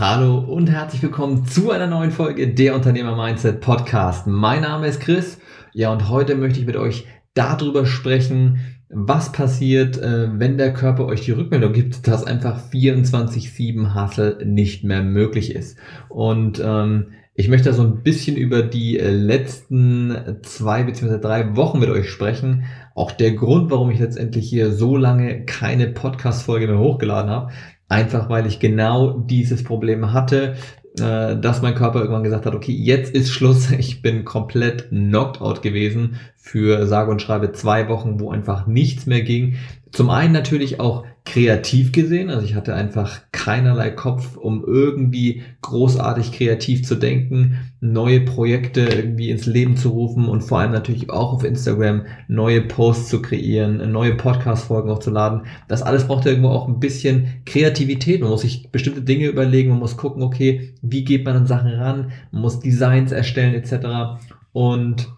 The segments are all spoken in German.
Hallo und herzlich willkommen zu einer neuen Folge der Unternehmer Mindset Podcast. Mein Name ist Chris. Ja, und heute möchte ich mit euch darüber sprechen, was passiert, äh, wenn der Körper euch die Rückmeldung gibt, dass einfach 24-7 Hustle nicht mehr möglich ist. Und ähm, ich möchte so ein bisschen über die äh, letzten zwei bzw. drei Wochen mit euch sprechen. Auch der Grund, warum ich letztendlich hier so lange keine Podcast-Folge mehr hochgeladen habe. Einfach weil ich genau dieses Problem hatte, äh, dass mein Körper irgendwann gesagt hat, okay, jetzt ist Schluss, ich bin komplett knocked out gewesen für sage und schreibe zwei Wochen, wo einfach nichts mehr ging. Zum einen natürlich auch kreativ gesehen, also ich hatte einfach keinerlei Kopf, um irgendwie großartig kreativ zu denken, neue Projekte irgendwie ins Leben zu rufen und vor allem natürlich auch auf Instagram neue Posts zu kreieren, neue Podcast-Folgen hochzuladen. Das alles braucht irgendwo auch ein bisschen Kreativität. Man muss sich bestimmte Dinge überlegen, man muss gucken, okay, wie geht man an Sachen ran, man muss Designs erstellen etc. Und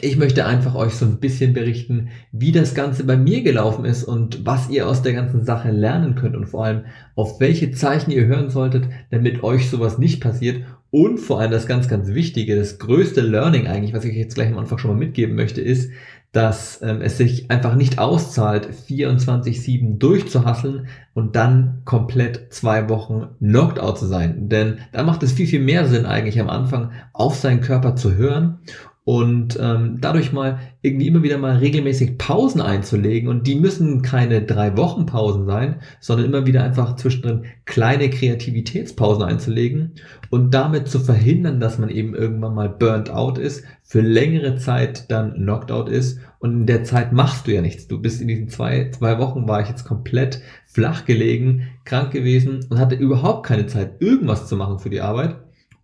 ich möchte einfach euch so ein bisschen berichten, wie das Ganze bei mir gelaufen ist und was ihr aus der ganzen Sache lernen könnt und vor allem auf welche Zeichen ihr hören solltet, damit euch sowas nicht passiert. Und vor allem das ganz, ganz Wichtige, das größte Learning eigentlich, was ich jetzt gleich am Anfang schon mal mitgeben möchte, ist, dass ähm, es sich einfach nicht auszahlt, 24-7 durchzuhasseln und dann komplett zwei Wochen knocked out zu sein. Denn da macht es viel, viel mehr Sinn eigentlich am Anfang auf seinen Körper zu hören und ähm, dadurch mal irgendwie immer wieder mal regelmäßig Pausen einzulegen und die müssen keine drei Wochen Pausen sein, sondern immer wieder einfach zwischendrin kleine Kreativitätspausen einzulegen und damit zu verhindern, dass man eben irgendwann mal burnt out ist, für längere Zeit dann knocked out ist und in der Zeit machst du ja nichts. Du bist in diesen zwei, zwei Wochen war ich jetzt komplett flach gelegen, krank gewesen und hatte überhaupt keine Zeit, irgendwas zu machen für die Arbeit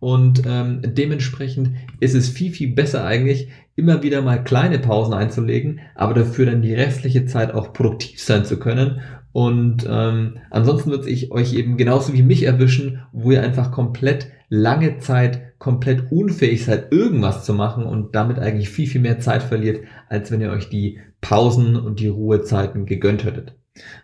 und ähm, dementsprechend ist es viel, viel besser eigentlich, immer wieder mal kleine Pausen einzulegen, aber dafür dann die restliche Zeit auch produktiv sein zu können. Und ähm, ansonsten wird ich euch eben genauso wie mich erwischen, wo ihr einfach komplett lange Zeit komplett unfähig seid, irgendwas zu machen und damit eigentlich viel, viel mehr Zeit verliert, als wenn ihr euch die Pausen und die Ruhezeiten gegönnt hättet.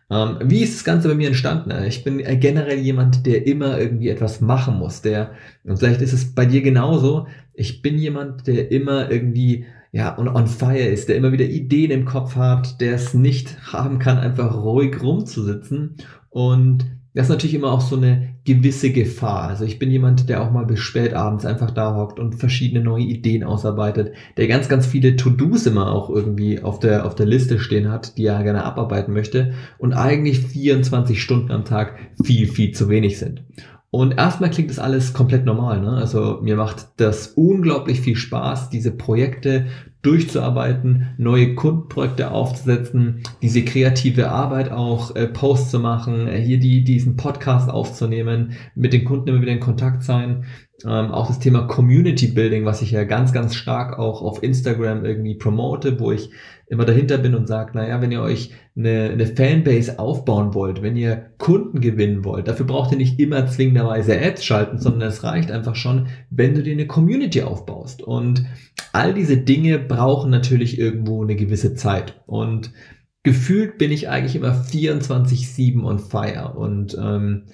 Ähm, wie ist das Ganze bei mir entstanden? Ich bin generell jemand, der immer irgendwie etwas machen muss. Der, und vielleicht ist es bei dir genauso. Ich bin jemand, der immer irgendwie ja, on, on fire ist, der immer wieder Ideen im Kopf hat, der es nicht haben kann, einfach ruhig rumzusitzen und das ist natürlich immer auch so eine gewisse Gefahr. Also ich bin jemand, der auch mal bis spät abends einfach da hockt und verschiedene neue Ideen ausarbeitet, der ganz, ganz viele To-Dos immer auch irgendwie auf der, auf der Liste stehen hat, die er gerne abarbeiten möchte und eigentlich 24 Stunden am Tag viel, viel zu wenig sind. Und erstmal klingt das alles komplett normal. Ne? Also mir macht das unglaublich viel Spaß, diese Projekte durchzuarbeiten, neue Kundenprojekte aufzusetzen, diese kreative Arbeit auch äh, Posts zu machen, äh, hier die, diesen Podcast aufzunehmen, mit den Kunden immer wieder in Kontakt sein. Ähm, auch das Thema Community Building, was ich ja ganz, ganz stark auch auf Instagram irgendwie promote, wo ich immer dahinter bin und sage, naja, wenn ihr euch eine, eine Fanbase aufbauen wollt, wenn ihr Kunden gewinnen wollt, dafür braucht ihr nicht immer zwingenderweise Ads schalten, sondern es reicht einfach schon, wenn du dir eine Community aufbaust. Und all diese Dinge brauchen natürlich irgendwo eine gewisse Zeit. Und gefühlt bin ich eigentlich immer 24-7 on fire. Und ähm,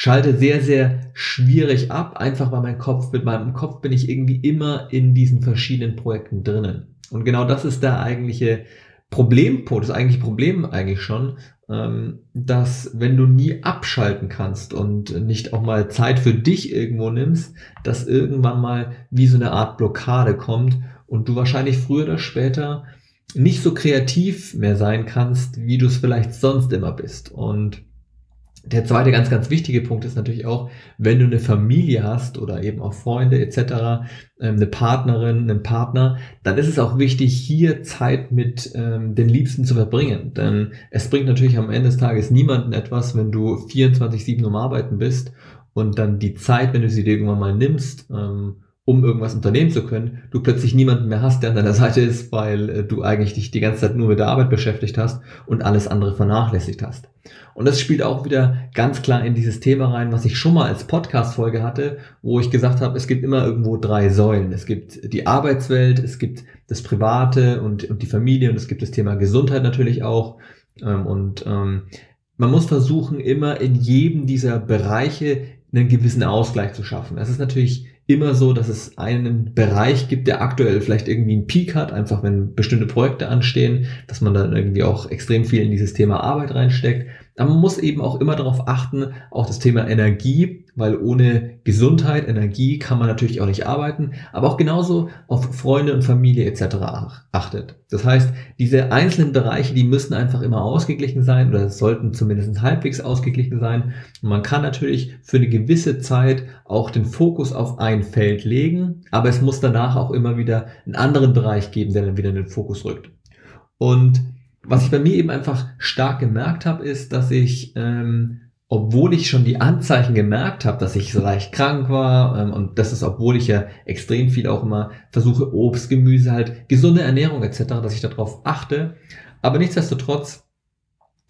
schalte sehr, sehr schwierig ab, einfach weil mein Kopf, mit meinem Kopf bin ich irgendwie immer in diesen verschiedenen Projekten drinnen. Und genau das ist der eigentliche Problempunkt, das eigentliche Problem eigentlich schon, ähm, dass wenn du nie abschalten kannst und nicht auch mal Zeit für dich irgendwo nimmst, dass irgendwann mal wie so eine Art Blockade kommt und du wahrscheinlich früher oder später nicht so kreativ mehr sein kannst, wie du es vielleicht sonst immer bist. Und der zweite ganz, ganz wichtige Punkt ist natürlich auch, wenn du eine Familie hast oder eben auch Freunde etc., ähm, eine Partnerin, einen Partner, dann ist es auch wichtig, hier Zeit mit ähm, den Liebsten zu verbringen. Denn es bringt natürlich am Ende des Tages niemanden etwas, wenn du 24-7 um Arbeiten bist und dann die Zeit, wenn du sie dir irgendwann mal nimmst, ähm, um irgendwas unternehmen zu können, du plötzlich niemanden mehr hast, der an deiner Seite ist, weil äh, du eigentlich dich die ganze Zeit nur mit der Arbeit beschäftigt hast und alles andere vernachlässigt hast. Und das spielt auch wieder ganz klar in dieses Thema rein, was ich schon mal als Podcast-Folge hatte, wo ich gesagt habe, es gibt immer irgendwo drei Säulen. Es gibt die Arbeitswelt, es gibt das Private und, und die Familie und es gibt das Thema Gesundheit natürlich auch. Ähm, und ähm, man muss versuchen, immer in jedem dieser Bereiche einen gewissen Ausgleich zu schaffen. Es ist natürlich immer so, dass es einen Bereich gibt, der aktuell vielleicht irgendwie einen Peak hat, einfach wenn bestimmte Projekte anstehen, dass man dann irgendwie auch extrem viel in dieses Thema Arbeit reinsteckt. Man muss eben auch immer darauf achten, auch das Thema Energie, weil ohne Gesundheit, Energie kann man natürlich auch nicht arbeiten, aber auch genauso auf Freunde und Familie etc. achtet. Das heißt, diese einzelnen Bereiche, die müssen einfach immer ausgeglichen sein oder sollten zumindest halbwegs ausgeglichen sein. Und man kann natürlich für eine gewisse Zeit auch den Fokus auf ein Feld legen, aber es muss danach auch immer wieder einen anderen Bereich geben, der dann wieder in den Fokus rückt. Und was ich bei mir eben einfach stark gemerkt habe, ist, dass ich, ähm, obwohl ich schon die Anzeichen gemerkt habe, dass ich so leicht krank war, ähm, und das ist, obwohl ich ja extrem viel auch immer versuche, Obst, Gemüse, halt gesunde Ernährung etc., dass ich darauf achte. Aber nichtsdestotrotz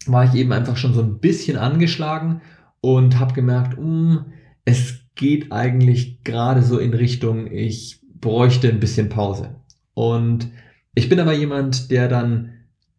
war ich eben einfach schon so ein bisschen angeschlagen und habe gemerkt, mh, hm, es geht eigentlich gerade so in Richtung, ich bräuchte ein bisschen Pause. Und ich bin aber jemand, der dann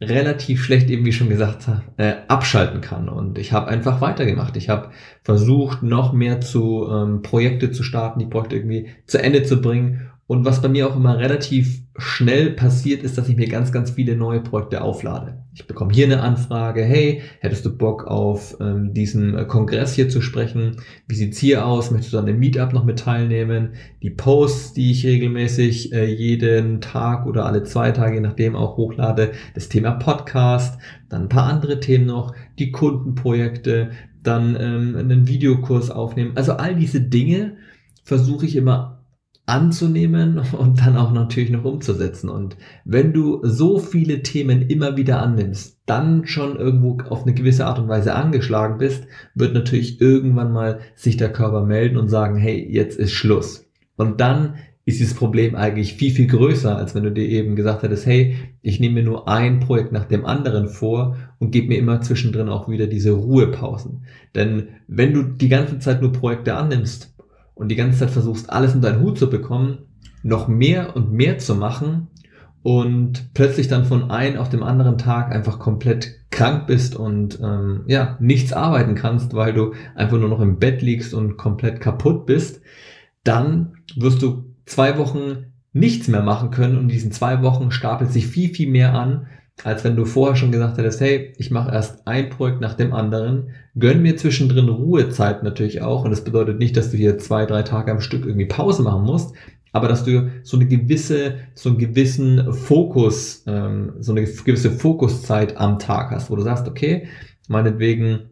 relativ schlecht, eben wie schon gesagt äh, abschalten kann. Und ich habe einfach weitergemacht. Ich habe versucht, noch mehr zu ähm, Projekte zu starten, die Projekte irgendwie zu Ende zu bringen und was bei mir auch immer relativ schnell passiert, ist, dass ich mir ganz, ganz viele neue Projekte auflade. Ich bekomme hier eine Anfrage, hey, hättest du Bock auf ähm, diesen äh, Kongress hier zu sprechen? Wie sieht's hier aus? Möchtest du an dem Meetup noch mit teilnehmen? Die Posts, die ich regelmäßig äh, jeden Tag oder alle zwei Tage, je nachdem auch hochlade, das Thema Podcast, dann ein paar andere Themen noch, die Kundenprojekte, dann ähm, einen Videokurs aufnehmen. Also all diese Dinge versuche ich immer anzunehmen und dann auch natürlich noch umzusetzen. Und wenn du so viele Themen immer wieder annimmst, dann schon irgendwo auf eine gewisse Art und Weise angeschlagen bist, wird natürlich irgendwann mal sich der Körper melden und sagen, hey, jetzt ist Schluss. Und dann ist dieses Problem eigentlich viel, viel größer, als wenn du dir eben gesagt hättest, hey, ich nehme mir nur ein Projekt nach dem anderen vor und gebe mir immer zwischendrin auch wieder diese Ruhepausen. Denn wenn du die ganze Zeit nur Projekte annimmst, und die ganze Zeit versuchst, alles in deinen Hut zu bekommen, noch mehr und mehr zu machen und plötzlich dann von einem auf dem anderen Tag einfach komplett krank bist und ähm, ja, nichts arbeiten kannst, weil du einfach nur noch im Bett liegst und komplett kaputt bist, dann wirst du zwei Wochen nichts mehr machen können und in diesen zwei Wochen stapelt sich viel, viel mehr an, als wenn du vorher schon gesagt hättest, hey, ich mache erst ein Projekt nach dem anderen, gönn mir zwischendrin Ruhezeit natürlich auch. Und das bedeutet nicht, dass du hier zwei, drei Tage am Stück irgendwie Pause machen musst, aber dass du so eine gewisse, so einen gewissen Fokus, ähm, so eine gewisse Fokuszeit am Tag hast, wo du sagst, okay, meinetwegen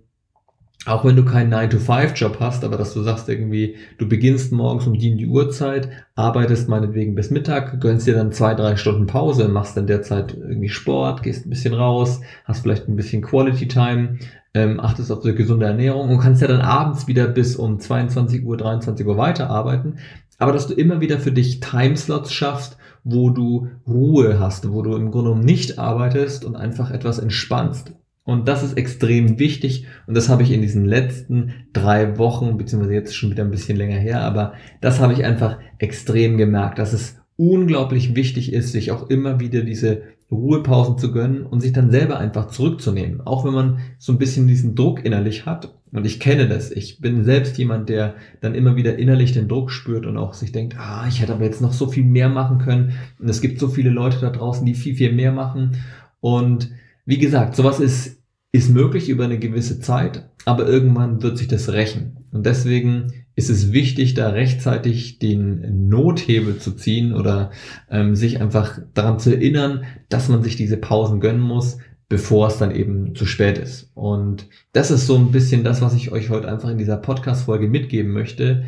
auch wenn du keinen 9-to-5-Job hast, aber dass du sagst irgendwie, du beginnst morgens um die, die Uhrzeit, arbeitest meinetwegen bis Mittag, gönnst dir dann zwei, drei Stunden Pause, machst dann derzeit irgendwie Sport, gehst ein bisschen raus, hast vielleicht ein bisschen Quality Time, ähm, achtest auf die gesunde Ernährung und kannst ja dann abends wieder bis um 22 Uhr, 23 Uhr weiterarbeiten. Aber dass du immer wieder für dich Timeslots schaffst, wo du Ruhe hast, wo du im Grunde genommen nicht arbeitest und einfach etwas entspannst. Und das ist extrem wichtig und das habe ich in diesen letzten drei Wochen, beziehungsweise jetzt schon wieder ein bisschen länger her, aber das habe ich einfach extrem gemerkt, dass es unglaublich wichtig ist, sich auch immer wieder diese Ruhepausen zu gönnen und sich dann selber einfach zurückzunehmen. Auch wenn man so ein bisschen diesen Druck innerlich hat. Und ich kenne das. Ich bin selbst jemand, der dann immer wieder innerlich den Druck spürt und auch sich denkt, ah, ich hätte aber jetzt noch so viel mehr machen können. Und es gibt so viele Leute da draußen, die viel, viel mehr machen. Und wie gesagt, sowas ist, ist möglich über eine gewisse Zeit, aber irgendwann wird sich das rächen. Und deswegen ist es wichtig, da rechtzeitig den Nothebel zu ziehen oder ähm, sich einfach daran zu erinnern, dass man sich diese Pausen gönnen muss, bevor es dann eben zu spät ist. Und das ist so ein bisschen das, was ich euch heute einfach in dieser Podcast-Folge mitgeben möchte.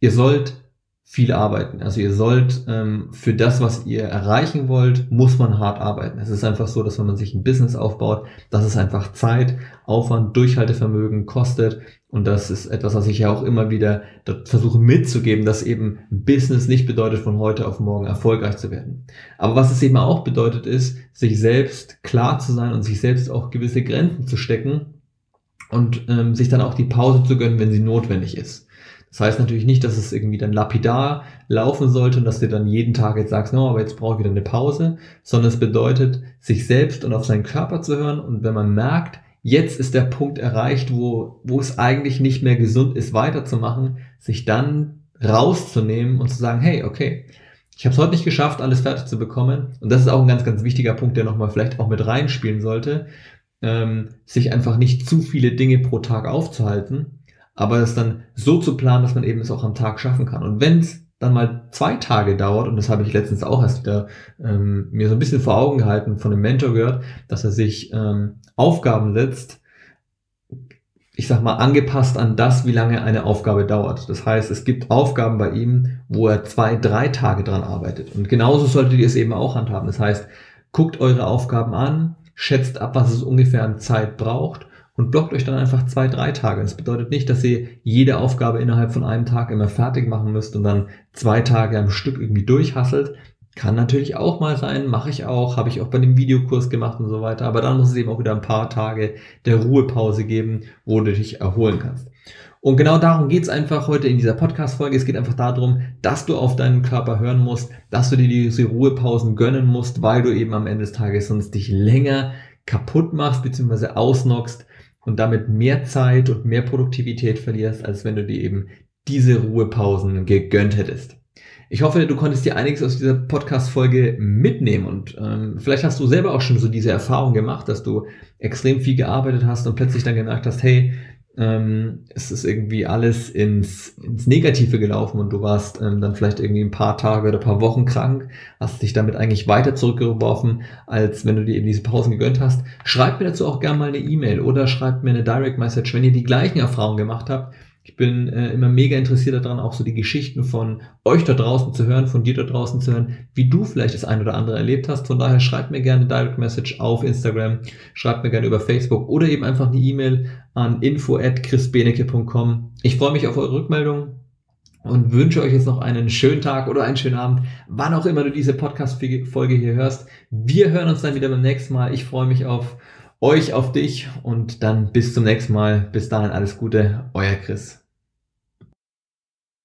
Ihr sollt viel arbeiten. Also ihr sollt ähm, für das, was ihr erreichen wollt, muss man hart arbeiten. Es ist einfach so, dass wenn man sich ein Business aufbaut, dass es einfach Zeit, Aufwand, Durchhaltevermögen kostet. Und das ist etwas, was ich ja auch immer wieder versuche mitzugeben, dass eben Business nicht bedeutet, von heute auf morgen erfolgreich zu werden. Aber was es eben auch bedeutet, ist, sich selbst klar zu sein und sich selbst auch gewisse Grenzen zu stecken und ähm, sich dann auch die Pause zu gönnen, wenn sie notwendig ist. Das heißt natürlich nicht, dass es irgendwie dann lapidar laufen sollte und dass du dann jeden Tag jetzt sagst, no, aber jetzt brauche ich wieder eine Pause, sondern es bedeutet, sich selbst und auf seinen Körper zu hören und wenn man merkt, jetzt ist der Punkt erreicht, wo, wo es eigentlich nicht mehr gesund ist, weiterzumachen, sich dann rauszunehmen und zu sagen, hey, okay, ich habe es heute nicht geschafft, alles fertig zu bekommen. Und das ist auch ein ganz, ganz wichtiger Punkt, der nochmal vielleicht auch mit reinspielen sollte, ähm, sich einfach nicht zu viele Dinge pro Tag aufzuhalten, aber es dann so zu planen, dass man eben es auch am Tag schaffen kann. Und wenn es dann mal zwei Tage dauert, und das habe ich letztens auch erst wieder ähm, mir so ein bisschen vor Augen gehalten, von einem Mentor gehört, dass er sich ähm, Aufgaben setzt, ich sag mal, angepasst an das, wie lange eine Aufgabe dauert. Das heißt, es gibt Aufgaben bei ihm, wo er zwei, drei Tage dran arbeitet. Und genauso solltet ihr es eben auch handhaben. Das heißt, guckt eure Aufgaben an, schätzt ab, was es ungefähr an Zeit braucht und blockt euch dann einfach zwei, drei Tage. Das bedeutet nicht, dass ihr jede Aufgabe innerhalb von einem Tag immer fertig machen müsst und dann zwei Tage am Stück irgendwie durchhasselt. Kann natürlich auch mal sein, mache ich auch, habe ich auch bei dem Videokurs gemacht und so weiter. Aber dann muss es eben auch wieder ein paar Tage der Ruhepause geben, wo du dich erholen kannst. Und genau darum geht's einfach heute in dieser Podcast-Folge. Es geht einfach darum, dass du auf deinen Körper hören musst, dass du dir diese Ruhepausen gönnen musst, weil du eben am Ende des Tages sonst dich länger kaputt machst bzw. ausnockst und damit mehr Zeit und mehr Produktivität verlierst, als wenn du dir eben diese Ruhepausen gegönnt hättest. Ich hoffe, du konntest dir einiges aus dieser Podcast-Folge mitnehmen und ähm, vielleicht hast du selber auch schon so diese Erfahrung gemacht, dass du extrem viel gearbeitet hast und plötzlich dann gemerkt hast, hey, ähm, es ist irgendwie alles ins, ins Negative gelaufen und du warst ähm, dann vielleicht irgendwie ein paar Tage oder ein paar Wochen krank, hast dich damit eigentlich weiter zurückgeworfen, als wenn du dir eben diese Pausen gegönnt hast. Schreib mir dazu auch gerne mal eine E-Mail oder schreib mir eine Direct Message, wenn ihr die gleichen Erfahrungen gemacht habt ich bin äh, immer mega interessiert daran, auch so die Geschichten von euch da draußen zu hören, von dir da draußen zu hören, wie du vielleicht das ein oder andere erlebt hast. Von daher schreibt mir gerne Direct Message auf Instagram, schreibt mir gerne über Facebook oder eben einfach eine E-Mail an info at chrisbenecke.com. Ich freue mich auf eure Rückmeldung und wünsche euch jetzt noch einen schönen Tag oder einen schönen Abend, wann auch immer du diese Podcast-Folge hier hörst. Wir hören uns dann wieder beim nächsten Mal. Ich freue mich auf euch, auf dich und dann bis zum nächsten Mal. Bis dahin alles Gute, euer Chris.